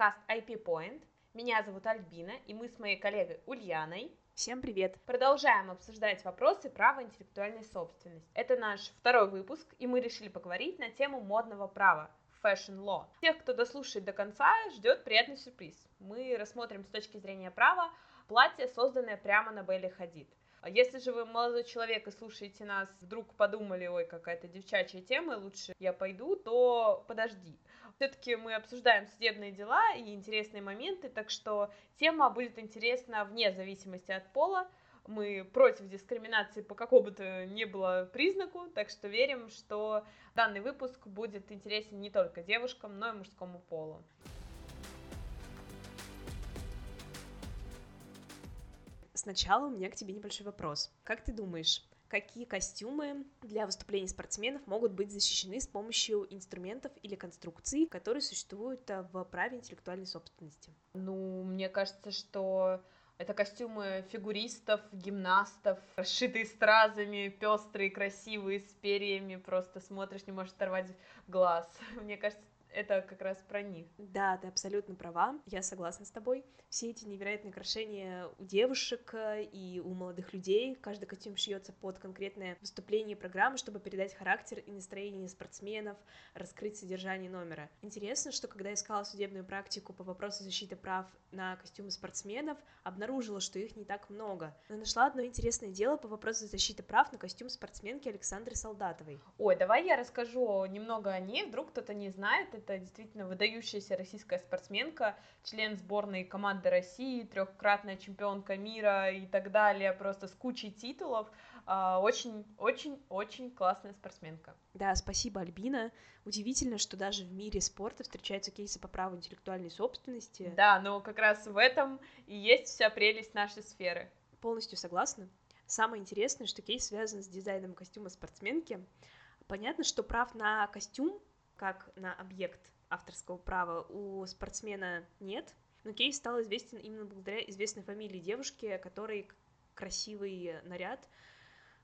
Подкаст IP Point. Меня зовут Альбина, и мы с моей коллегой Ульяной Всем привет! Продолжаем обсуждать вопросы права интеллектуальной собственности. Это наш второй выпуск, и мы решили поговорить на тему модного права fashion law. Тех, кто дослушает до конца, ждет приятный сюрприз. Мы рассмотрим с точки зрения права платье, созданное прямо на Белли Хадид. Если же вы молодой человек и слушаете нас, вдруг подумали, ой, какая-то девчачья тема, лучше я пойду, то подожди. Все-таки мы обсуждаем судебные дела и интересные моменты, так что тема будет интересна вне зависимости от пола. Мы против дискриминации по какому бы то ни было признаку, так что верим, что данный выпуск будет интересен не только девушкам, но и мужскому полу. Сначала у меня к тебе небольшой вопрос. Как ты думаешь, какие костюмы для выступлений спортсменов могут быть защищены с помощью инструментов или конструкций, которые существуют э, в праве интеллектуальной собственности? Ну, мне кажется, что это костюмы фигуристов, гимнастов, расшитые стразами, пестрые, красивые, с перьями, просто смотришь, не можешь оторвать глаз. Мне кажется, это как раз про них. Да, ты абсолютно права, я согласна с тобой. Все эти невероятные украшения у девушек э, и у молодых людей, каждый костюм шьется под конкретное выступление программы, чтобы передать характер и настроение спортсменов, раскрыть содержание номера. Интересно, что когда я искала судебную практику по вопросу защиты прав на костюмы спортсменов, обнаружила, что их не так много. Но нашла одно интересное дело по вопросу защиты прав на костюм спортсменки Александры Солдатовой. Ой, давай я расскажу немного о ней, вдруг кто-то не знает это действительно выдающаяся российская спортсменка, член сборной команды России, трехкратная чемпионка мира и так далее, просто с кучей титулов. Очень-очень-очень а, классная спортсменка. Да, спасибо, Альбина. Удивительно, что даже в мире спорта встречаются кейсы по праву интеллектуальной собственности. Да, но как раз в этом и есть вся прелесть нашей сферы. Полностью согласна. Самое интересное, что кейс связан с дизайном костюма спортсменки. Понятно, что прав на костюм как на объект авторского права у спортсмена нет, но кейс стал известен именно благодаря известной фамилии девушки, которой красивый наряд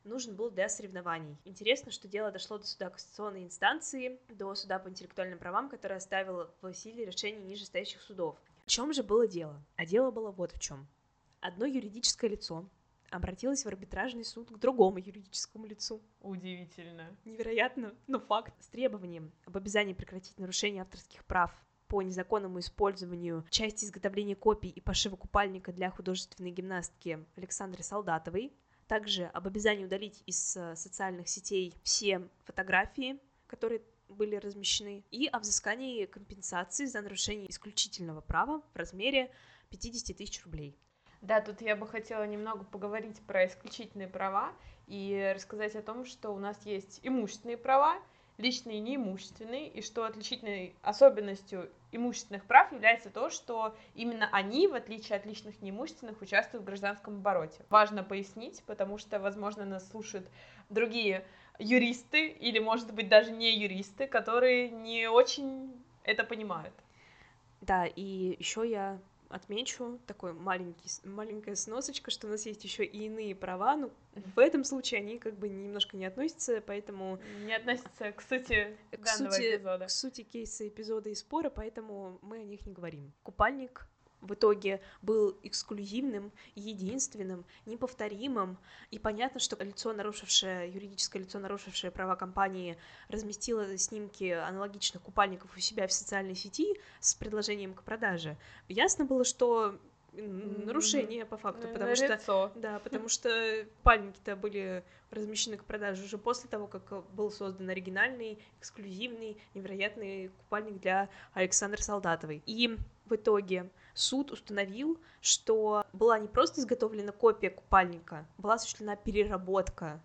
нужен был для соревнований. Интересно, что дело дошло до суда конституционной инстанции, до суда по интеллектуальным правам, который оставил в силе решение нижестоящих судов. В чем же было дело? А дело было вот в чем. Одно юридическое лицо обратилась в арбитражный суд к другому юридическому лицу. Удивительно. Невероятно, но факт. С требованием об обязании прекратить нарушение авторских прав по незаконному использованию части изготовления копий и пошива купальника для художественной гимнастки Александры Солдатовой, также об обязании удалить из э, социальных сетей все фотографии, которые были размещены, и о взыскании компенсации за нарушение исключительного права в размере 50 тысяч рублей. Да, тут я бы хотела немного поговорить про исключительные права и рассказать о том, что у нас есть имущественные права, личные и неимущественные, и что отличительной особенностью имущественных прав является то, что именно они, в отличие от личных неимущественных, участвуют в гражданском обороте. Важно пояснить, потому что, возможно, нас слушают другие юристы или, может быть, даже не юристы, которые не очень это понимают. Да, и еще я отмечу такой маленький, маленькая сносочка, что у нас есть еще и иные права, но в этом случае они как бы немножко не относятся, поэтому... Не относятся к сути к данного сути, эпизода. К сути кейса эпизода и спора, поэтому мы о них не говорим. Купальник в итоге был эксклюзивным, единственным, неповторимым. И понятно, что лицо, нарушившее, юридическое лицо, нарушившее права компании, разместило снимки аналогичных купальников у себя в социальной сети с предложением к продаже. Ясно было, что нарушение по факту, потому что лицо. да, потому что купальники-то были размещены к продаже уже после того, как был создан оригинальный, эксклюзивный, невероятный купальник для Александры Солдатовой. И в итоге суд установил, что была не просто изготовлена копия купальника, была осуществлена переработка.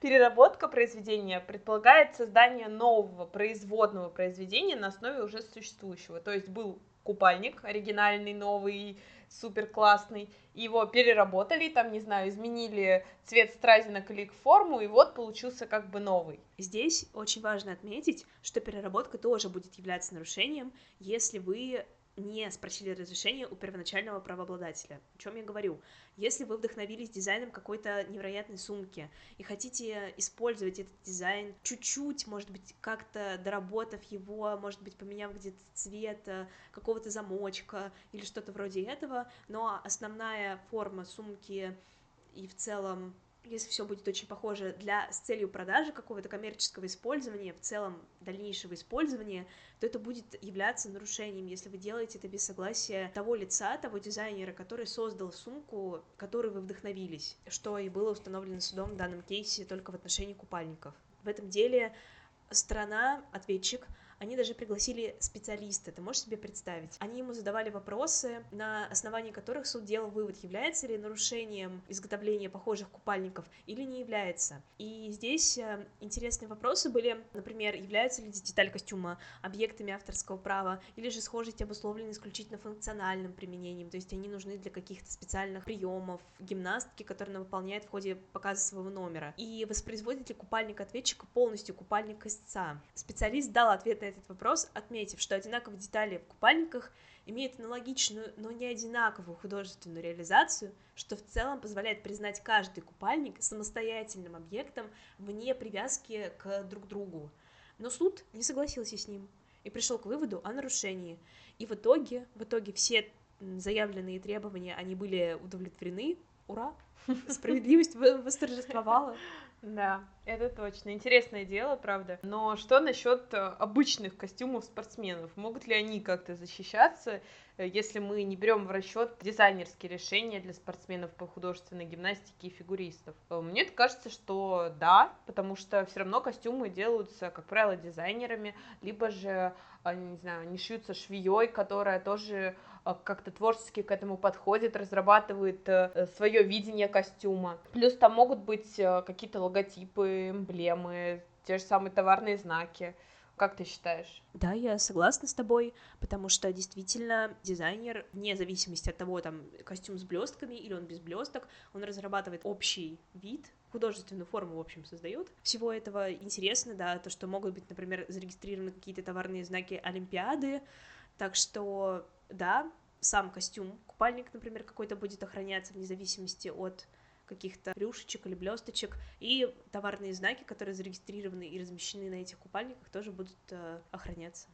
Переработка произведения предполагает создание нового производного произведения на основе уже существующего. То есть был купальник оригинальный, новый, супер классный. Его переработали, там, не знаю, изменили цвет стразинок или форму, и вот получился как бы новый. Здесь очень важно отметить, что переработка тоже будет являться нарушением, если вы не спросили разрешения у первоначального правообладателя. О чем я говорю? Если вы вдохновились дизайном какой-то невероятной сумки и хотите использовать этот дизайн чуть-чуть, может быть, как-то доработав его, может быть, поменяв где-то цвет э, какого-то замочка или что-то вроде этого, но основная форма сумки и в целом если все будет очень похоже для с целью продажи какого-то коммерческого использования, в целом дальнейшего использования, то это будет являться нарушением, если вы делаете это без согласия того лица, того дизайнера, который создал сумку, которой вы вдохновились, что и было установлено судом в данном кейсе только в отношении купальников. В этом деле страна, ответчик, они даже пригласили специалиста, ты можешь себе представить? Они ему задавали вопросы, на основании которых суд делал вывод, является ли нарушением изготовления похожих купальников или не является. И здесь э, интересные вопросы были, например, являются ли детали костюма объектами авторского права, или же схожесть обусловлены исключительно функциональным применением, то есть они нужны для каких-то специальных приемов гимнастки, которые она выполняет в ходе показа своего номера. И воспроизводит ли купальник ответчика полностью купальник истца. Специалист дал ответ на этот вопрос, отметив, что одинаковые детали в купальниках имеют аналогичную, но не одинаковую художественную реализацию, что в целом позволяет признать каждый купальник самостоятельным объектом вне привязки к друг другу. Но суд не согласился с ним и пришел к выводу о нарушении. И в итоге, в итоге все заявленные требования, они были удовлетворены. Ура! Справедливость восторжествовала. Да, это точно. Интересное дело, правда. Но что насчет э, обычных костюмов спортсменов? Могут ли они как-то защищаться, э, если мы не берем в расчет дизайнерские решения для спортсменов по художественной гимнастике и фигуристов? Э, мне кажется, что да, потому что все равно костюмы делаются, как правило, дизайнерами, либо же, не знаю, они шьются швеей, которая тоже а, как-то творчески к этому подходит, разрабатывает э, свое видение костюма. Плюс там могут быть э, какие-то логотипы, эмблемы, те же самые товарные знаки. Как ты считаешь? Да, я согласна с тобой, потому что действительно дизайнер, вне зависимости от того, там, костюм с блестками или он без блесток, он разрабатывает общий вид, художественную форму, в общем, создает. Всего этого интересно, да, то, что могут быть, например, зарегистрированы какие-то товарные знаки Олимпиады, так что да, сам костюм, купальник, например, какой-то будет охраняться вне зависимости от каких-то рюшечек или блесточек, и товарные знаки, которые зарегистрированы и размещены на этих купальниках, тоже будут э, охраняться.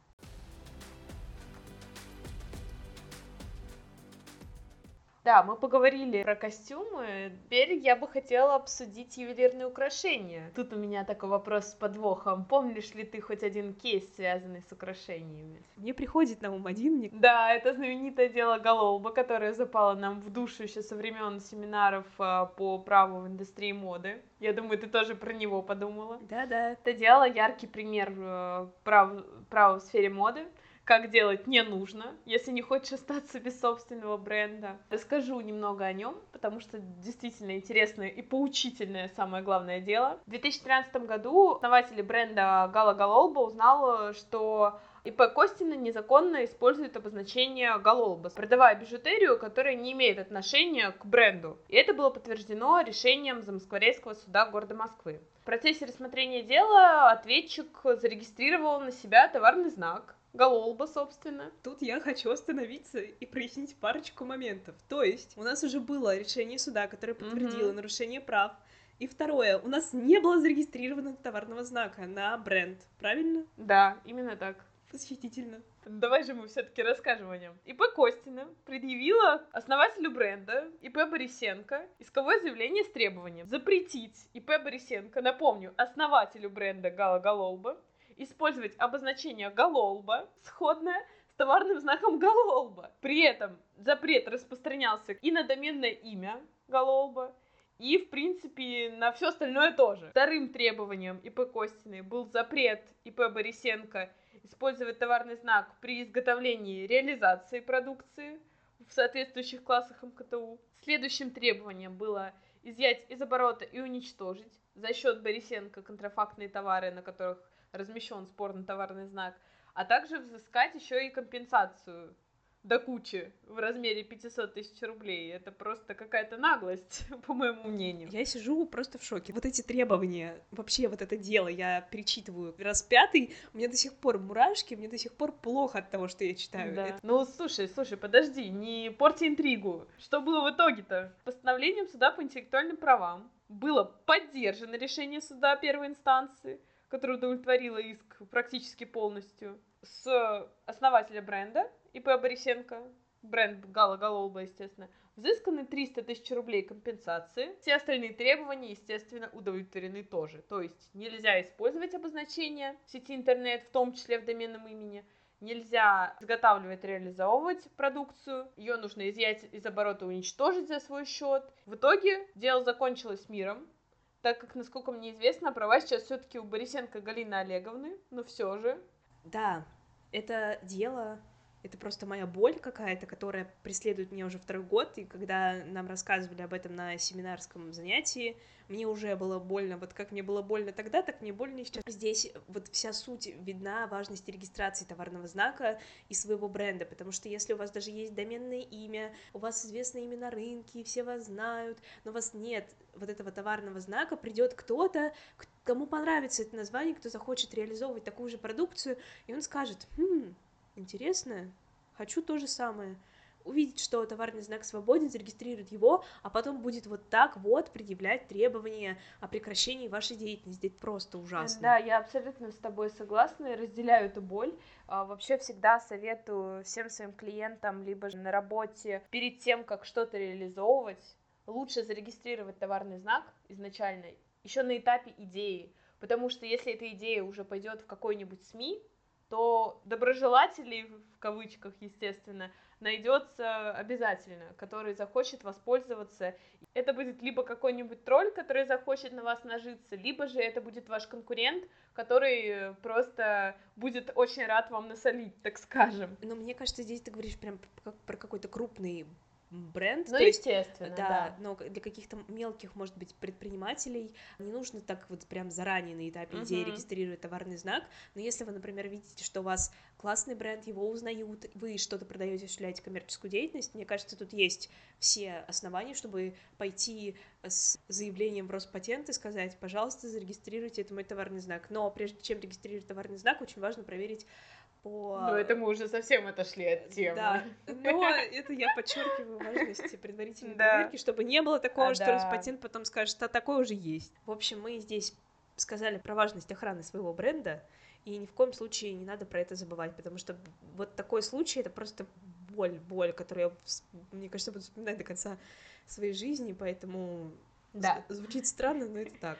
Да, мы поговорили про костюмы. Теперь я бы хотела обсудить ювелирные украшения. Тут у меня такой вопрос с подвохом. Помнишь ли ты хоть один кейс, связанный с украшениями? Мне приходит на ум один. Да, это знаменитое дело Гололба, которое запало нам в душу еще со времен семинаров а, по праву в индустрии моды. Я думаю, ты тоже про него подумала. Да, да. Это дело яркий пример э, прав, права в сфере моды как делать не нужно, если не хочешь остаться без собственного бренда. Расскажу немного о нем, потому что действительно интересное и поучительное самое главное дело. В 2013 году основатель бренда Гала Галолба узнал, что ИП Костина незаконно использует обозначение Галолба, продавая бижутерию, которая не имеет отношения к бренду. И это было подтверждено решением Замоскворецкого суда города Москвы. В процессе рассмотрения дела ответчик зарегистрировал на себя товарный знак, Гололба, собственно. Тут я хочу остановиться и прояснить парочку моментов. То есть, у нас уже было решение суда, которое подтвердило mm-hmm. нарушение прав. И второе, у нас не было зарегистрированного товарного знака на бренд, правильно? Да, именно так. Восхитительно. Давай же мы все-таки расскажем о нем. ИП Костина предъявила основателю бренда ИП Борисенко исковое заявление с требованием запретить ИП Борисенко, напомню, основателю бренда Гала Галолба, использовать обозначение «гололба», сходное с товарным знаком «гололба». При этом запрет распространялся и на доменное имя «гололба», и, в принципе, на все остальное тоже. Вторым требованием ИП Костиной был запрет ИП Борисенко использовать товарный знак при изготовлении реализации продукции в соответствующих классах МКТУ. Следующим требованием было изъять из оборота и уничтожить за счет Борисенко контрафактные товары, на которых размещен спорный товарный знак, а также взыскать еще и компенсацию до кучи в размере 500 тысяч рублей. Это просто какая-то наглость, по моему мнению. Я сижу просто в шоке. Вот эти требования, вообще вот это дело, я перечитываю раз пятый, у меня до сих пор мурашки, мне до сих пор плохо от того, что я читаю. Да. Это... Ну, слушай, слушай, подожди, не порти интригу. Что было в итоге-то? Постановлением суда по интеллектуальным правам было поддержано решение суда первой инстанции, которое удовлетворило иск практически полностью, с основателя бренда ИП Борисенко, бренд Гала Гололба, естественно, взысканы 300 тысяч рублей компенсации. Все остальные требования, естественно, удовлетворены тоже. То есть нельзя использовать обозначение в сети интернет, в том числе в доменном имени, нельзя изготавливать, реализовывать продукцию, ее нужно изъять из оборота, уничтожить за свой счет. В итоге дело закончилось миром, так как, насколько мне известно, права сейчас все-таки у Борисенко Галины Олеговны, но все же. Да, это дело это просто моя боль какая-то, которая преследует меня уже второй год, и когда нам рассказывали об этом на семинарском занятии, мне уже было больно, вот как мне было больно тогда, так мне больно сейчас. Здесь вот вся суть видна важности регистрации товарного знака и своего бренда, потому что если у вас даже есть доменное имя, у вас известно имя на рынке, все вас знают, но у вас нет вот этого товарного знака, придет кто-то, кому понравится это название, кто захочет реализовывать такую же продукцию, и он скажет, хм, интересно, хочу то же самое. Увидеть, что товарный знак свободен, зарегистрирует его, а потом будет вот так вот предъявлять требования о прекращении вашей деятельности. Это просто ужасно. Да, я абсолютно с тобой согласна и разделяю эту боль. А, вообще всегда советую всем своим клиентам, либо же на работе, перед тем, как что-то реализовывать, лучше зарегистрировать товарный знак изначально, еще на этапе идеи. Потому что если эта идея уже пойдет в какой-нибудь СМИ, то доброжелателей, в кавычках, естественно, найдется обязательно, который захочет воспользоваться. Это будет либо какой-нибудь тролль, который захочет на вас нажиться, либо же это будет ваш конкурент, который просто будет очень рад вам насолить, так скажем. Но мне кажется, здесь ты говоришь прям про какой-то крупный бренд. Ну, естественно, есть, да, да. Но для каких-то мелких, может быть, предпринимателей не нужно так вот прям заранее на этапе идеи uh-huh. регистрировать товарный знак. Но если вы, например, видите, что у вас классный бренд, его узнают, вы что-то продаете, осуществляете коммерческую деятельность, мне кажется, тут есть все основания, чтобы пойти с заявлением в Роспатент и сказать, пожалуйста, зарегистрируйте это мой товарный знак. Но прежде чем регистрировать товарный знак, очень важно проверить по... Ну, это мы уже совсем отошли от темы. Да, но это я подчеркиваю важности предварительной проверки, чтобы не было такого, что. Роспатент потом скажет, а такое уже есть. В общем, мы здесь сказали про важность охраны своего бренда, и ни в коем случае не надо про это забывать, потому что вот такой случай — это просто боль, боль, которую я, мне кажется, буду вспоминать до конца своей жизни, поэтому да. звучит странно, но это так.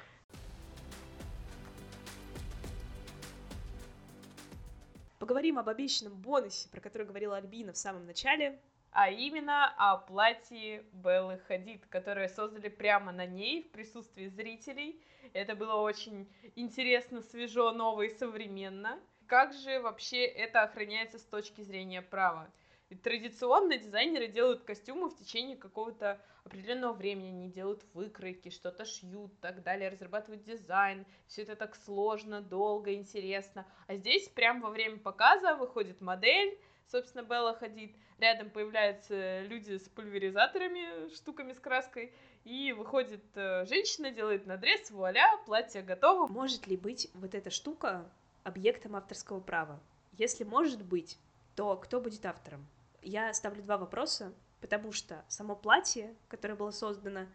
Поговорим об обещанном бонусе, про который говорила Альбина в самом начале. А именно о платье Беллы Хадид, которое создали прямо на ней в присутствии зрителей. Это было очень интересно, свежо, ново и современно. Как же вообще это охраняется с точки зрения права? И традиционно дизайнеры делают костюмы в течение какого-то определенного времени, они делают выкройки, что-то шьют, так далее, разрабатывают дизайн. Все это так сложно, долго, интересно. А здесь прямо во время показа выходит модель, собственно, Белла ходит, рядом появляются люди с пульверизаторами, штуками с краской, и выходит э, женщина, делает надрез, вуаля, платье готово. Может ли быть вот эта штука объектом авторского права? Если может быть, то кто будет автором? Я ставлю два вопроса, потому что само платье, которое было создано,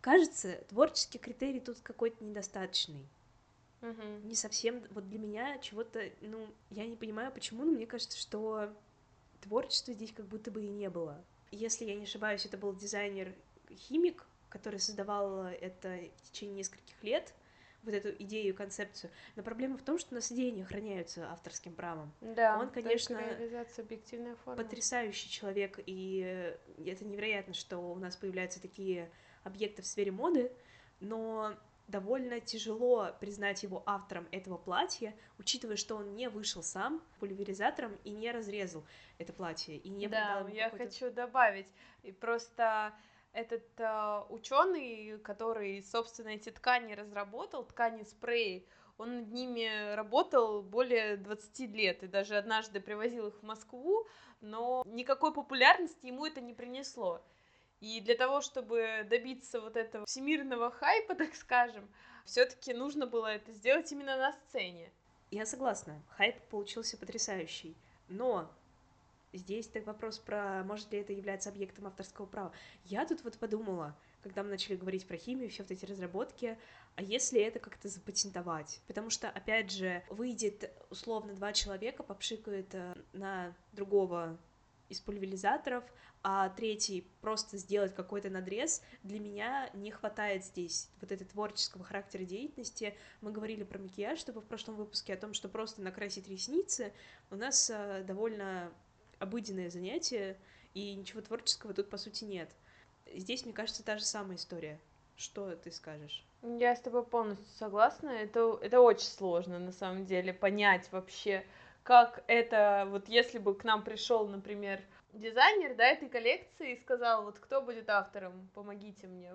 кажется, творческий критерий тут какой-то недостаточный. Угу. Не совсем, вот для меня чего-то, ну, я не понимаю, почему, но мне кажется, что творчества здесь как будто бы и не было. Если я не ошибаюсь, это был дизайнер-химик, который создавал это в течение нескольких лет, вот эту идею, концепцию. Но проблема в том, что у нас идеи не охраняются авторским правом. Да, он, конечно, потрясающий человек, и это невероятно, что у нас появляются такие объекты в сфере моды, но довольно тяжело признать его автором этого платья, учитывая, что он не вышел сам пульверизатором и не разрезал это платье и не да, я хочу добавить и просто этот э, ученый, который, собственно, эти ткани разработал, ткани спреи, он над ними работал более 20 лет и даже однажды привозил их в Москву но никакой популярности ему это не принесло. И для того, чтобы добиться вот этого всемирного хайпа, так скажем, все-таки нужно было это сделать именно на сцене. Я согласна, хайп получился потрясающий, но здесь так вопрос про, может ли это являться объектом авторского права. Я тут вот подумала, когда мы начали говорить про химию, все вот эти разработки, а если это как-то запатентовать? Потому что, опять же, выйдет условно два человека, попшикают э, на другого из пульверизаторов, а третий просто сделать какой-то надрез, для меня не хватает здесь вот этой творческого характера деятельности. Мы говорили про макияж, чтобы в прошлом выпуске о том, что просто накрасить ресницы у нас э, довольно обыденное занятие, и ничего творческого тут, по сути, нет. Здесь, мне кажется, та же самая история. Что ты скажешь? Я с тобой полностью согласна. Это, это очень сложно, на самом деле, понять вообще, как это, вот если бы к нам пришел, например, дизайнер, да, этой коллекции и сказал, вот кто будет автором, помогите мне,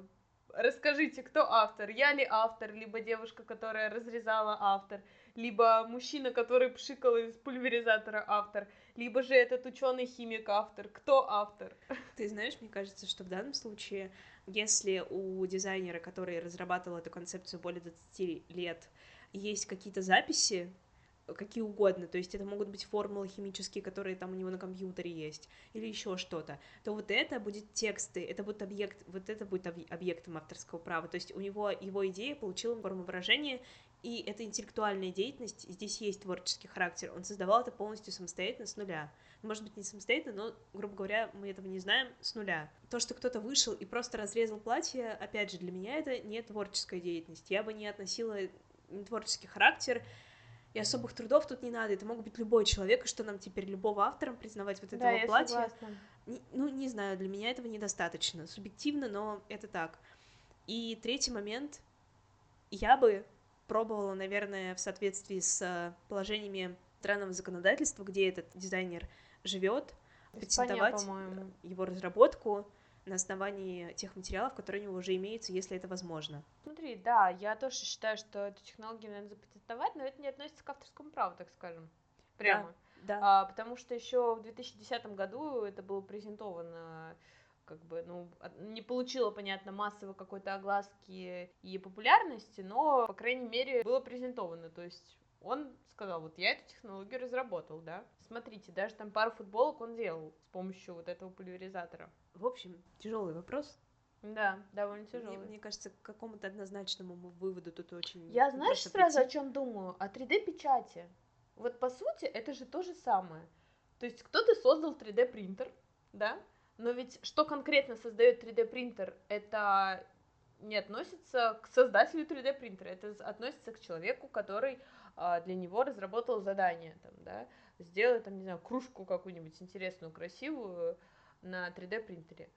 расскажите, кто автор, я ли автор, либо девушка, которая разрезала автор, либо мужчина, который пшикал из пульверизатора автор, либо же этот ученый химик автор, кто автор? Ты знаешь, мне кажется, что в данном случае, если у дизайнера, который разрабатывал эту концепцию более 20 лет, есть какие-то записи, какие угодно, то есть это могут быть формулы химические, которые там у него на компьютере есть, или еще что-то, то вот это будет тексты, это будет объект, вот это будет объектом авторского права, то есть у него его идея получила форму выражения, и это интеллектуальная деятельность, здесь есть творческий характер, он создавал это полностью самостоятельно с нуля. Может быть, не самостоятельно, но, грубо говоря, мы этого не знаем с нуля. То, что кто-то вышел и просто разрезал платье, опять же, для меня это не творческая деятельность. Я бы не относила творческий характер и особых трудов тут не надо. Это мог быть любой человек, и что нам теперь любого автором признавать вот этого да, платья. Не, ну, не знаю, для меня этого недостаточно. Субъективно, но это так. И третий момент. Я бы пробовала, наверное, в соответствии с положениями странного законодательства, где этот дизайнер живет, патентовать его разработку на основании тех материалов, которые у него уже имеются, если это возможно. Смотри, да, я тоже считаю, что эту технологию надо запатентовать, но это не относится к авторскому праву, так скажем. Прямо. Да. да. А, потому что еще в 2010 году это было презентовано как бы, ну, не получила, понятно, массовой какой-то огласки и популярности, но, по крайней мере, было презентовано, то есть он сказал, вот я эту технологию разработал, да. Смотрите, даже там пару футболок он делал с помощью вот этого пульверизатора. В общем, тяжелый вопрос. Да, довольно тяжелый. Мне, мне кажется, к какому-то однозначному выводу тут очень. Я знаешь сразу прийти. о чем думаю? О 3D-печати. Вот по сути это же то же самое. То есть кто-то создал 3D принтер, да? Но ведь что конкретно создает 3D принтер? Это не относится к создателю 3D принтера, это относится к человеку, который для него разработал задание, там, да, сделать, там, не знаю, кружку какую-нибудь интересную, красивую на 3D принтере.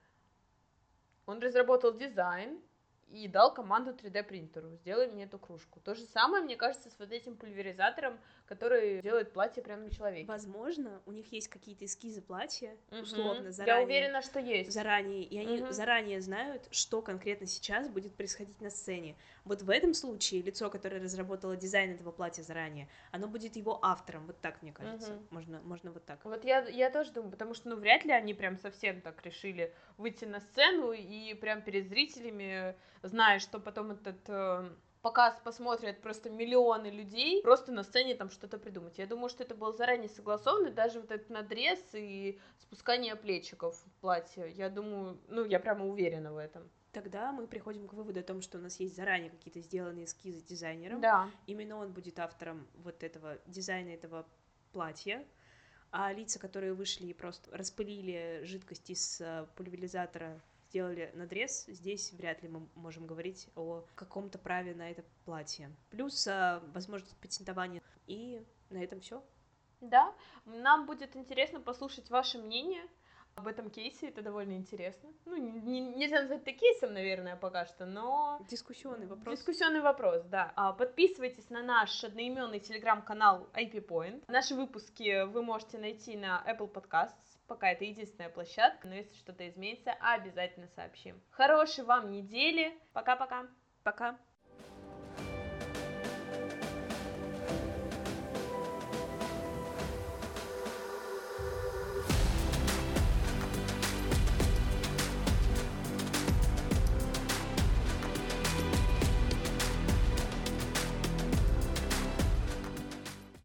Он разработал дизайн, и дал команду 3D принтеру, сделай мне эту кружку. То же самое, мне кажется, с вот этим пульверизатором, который делает платье прямо на человеке. Возможно, у них есть какие-то эскизы платья, угу. условно, заранее. Я уверена, что есть. Заранее, и они угу. заранее знают, что конкретно сейчас будет происходить на сцене. Вот в этом случае лицо, которое разработало дизайн этого платья заранее, оно будет его автором, вот так, мне кажется. Угу. Можно, можно вот так. Вот я, я тоже думаю, потому что, ну, вряд ли они прям совсем так решили выйти на сцену и прям перед зрителями зная, что потом этот э, показ посмотрят просто миллионы людей, просто на сцене там что-то придумать. Я думаю, что это было заранее согласовано, даже вот этот надрез и спускание плечиков в платье. Я думаю, ну, я прямо уверена в этом. Тогда мы приходим к выводу о том, что у нас есть заранее какие-то сделанные эскизы дизайнером. Да. Именно он будет автором вот этого дизайна этого платья. А лица, которые вышли и просто распылили жидкость из э, пульверизатора сделали надрез, здесь вряд ли мы можем говорить о каком-то праве на это платье. Плюс а, возможность патентования. И на этом все. Да, нам будет интересно послушать ваше мнение об этом кейсе, это довольно интересно. Ну, не, нельзя назвать это кейсом, наверное, пока что, но... Дискуссионный вопрос. Дискуссионный вопрос, да. А, подписывайтесь на наш одноименный телеграм-канал IP Point. Наши выпуски вы можете найти на Apple Podcasts, Пока это единственная площадка, но если что-то изменится, обязательно сообщим. Хорошей вам недели. Пока-пока. Пока. -пока. Пока.